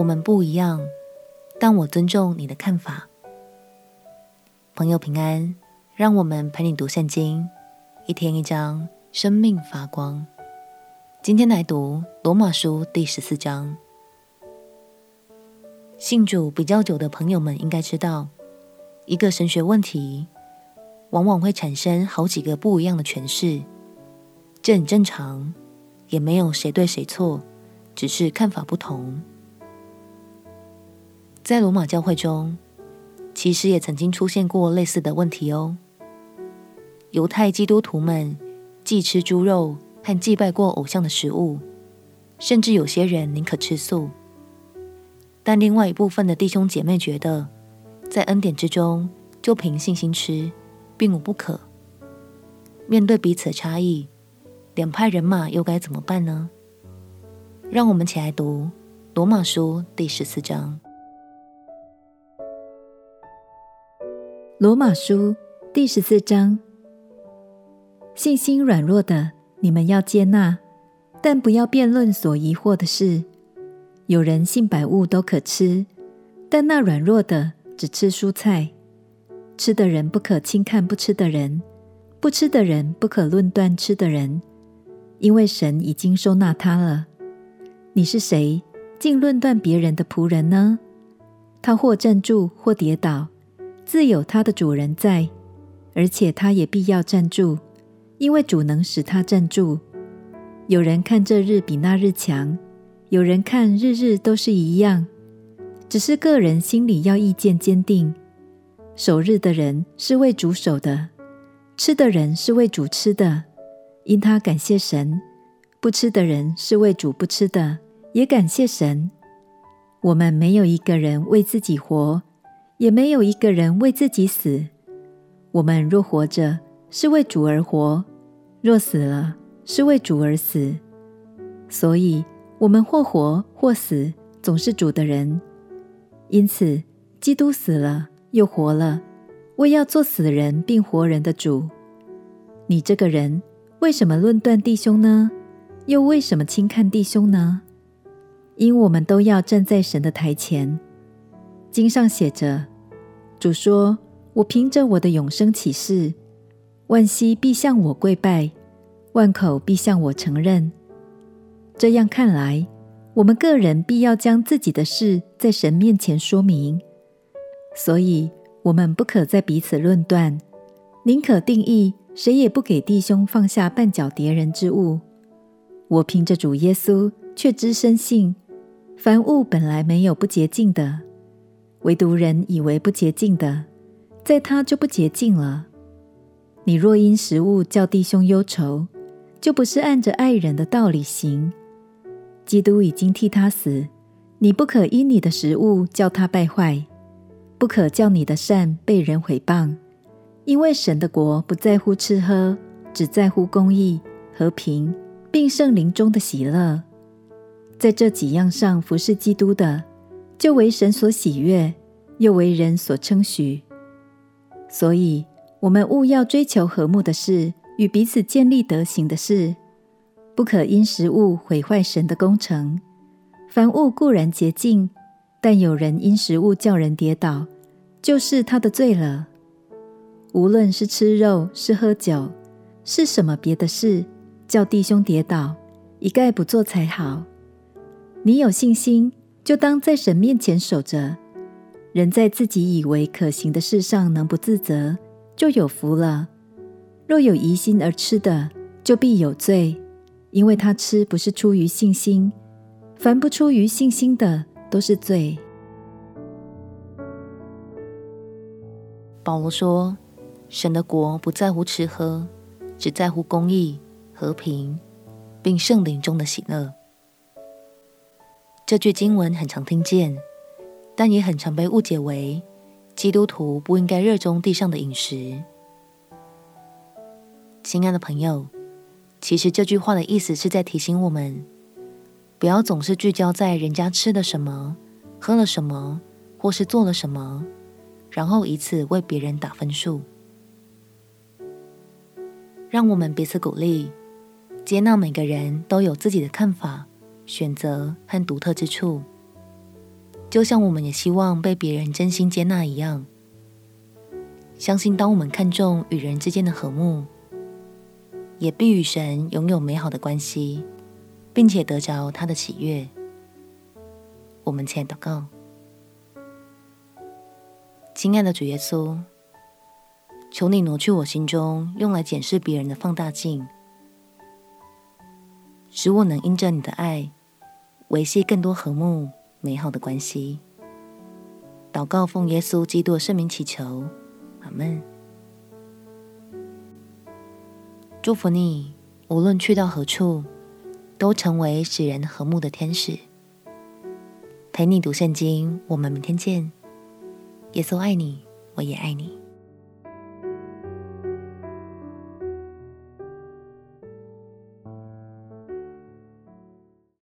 我们不一样，但我尊重你的看法。朋友平安，让我们陪你读圣经，一天一章，生命发光。今天来读罗马书第十四章。信主比较久的朋友们应该知道，一个神学问题往往会产生好几个不一样的诠释，这很正常，也没有谁对谁错，只是看法不同。在罗马教会中，其实也曾经出现过类似的问题哦。犹太基督徒们忌吃猪肉和祭拜过偶像的食物，甚至有些人宁可吃素。但另外一部分的弟兄姐妹觉得，在恩典之中就凭信心吃，并无不可。面对彼此的差异，两派人马又该怎么办呢？让我们起来读罗马书第十四章。罗马书第十四章：信心软弱的，你们要接纳，但不要辩论所疑惑的事。有人信百物都可吃，但那软弱的只吃蔬菜。吃的人不可轻看不吃的人，不吃的人不可论断吃的人，因为神已经收纳他了。你是谁，竟论断别人的仆人呢？他或站住，或跌倒，自有他的主人在，而且他也必要站住，因为主能使他站住。有人看这日比那日强。有人看日日都是一样，只是个人心里要意见坚定。守日的人是为主守的，吃的人是为主吃的，因他感谢神；不吃的人是为主不吃的，也感谢神。我们没有一个人为自己活，也没有一个人为自己死。我们若活着，是为主而活；若死了，是为主而死。所以。我们或活或死，总是主的人。因此，基督死了又活了，为要做死人并活人的主。你这个人，为什么论断弟兄呢？又为什么轻看弟兄呢？因我们都要站在神的台前。经上写着：“主说，我凭着我的永生起誓，万膝必向我跪拜，万口必向我承认。”这样看来，我们个人必要将自己的事在神面前说明，所以我们不可再彼此论断，宁可定义谁也不给弟兄放下绊脚跌人之物。我凭着主耶稣，却知深信，凡物本来没有不洁净的，唯独人以为不洁净的，在他就不洁净了。你若因食物叫弟兄忧愁，就不是按着爱人的道理行。基督已经替他死，你不可因你的食物叫他败坏，不可叫你的善被人毁谤，因为神的国不在乎吃喝，只在乎公义、和平，并圣灵中的喜乐。在这几样上服侍基督的，就为神所喜悦，又为人所称许。所以，我们务要追求和睦的事，与彼此建立德行的事。不可因食物毁坏神的工程。凡物固然洁净，但有人因食物叫人跌倒，就是他的罪了。无论是吃肉，是喝酒，是什么别的事，叫弟兄跌倒，一概不做才好。你有信心，就当在神面前守着。人在自己以为可行的事上能不自责，就有福了。若有疑心而吃的，就必有罪。因为他吃不是出于信心，凡不出于信心的都是罪。保罗说：“神的国不在乎吃喝，只在乎公义、和平，并圣灵中的喜乐。”这句经文很常听见，但也很常被误解为基督徒不应该热衷地上的饮食。亲爱的朋友。其实这句话的意思是在提醒我们，不要总是聚焦在人家吃了什么、喝了什么，或是做了什么，然后以此为别人打分数。让我们彼此鼓励，接纳每个人都有自己的看法、选择和独特之处，就像我们也希望被别人真心接纳一样。相信当我们看重与人之间的和睦，也必与神拥有美好的关系，并且得着他的喜悦。我们前祷告，亲爱的主耶稣，求你挪去我心中用来检视别人的放大镜，使我能因着你的爱，维系更多和睦美好的关系。祷告奉耶稣基督的圣名祈求，阿门。祝福你，无论去到何处，都成为使人和睦的天使。陪你读圣经，我们明天见。耶稣爱你，我也爱你。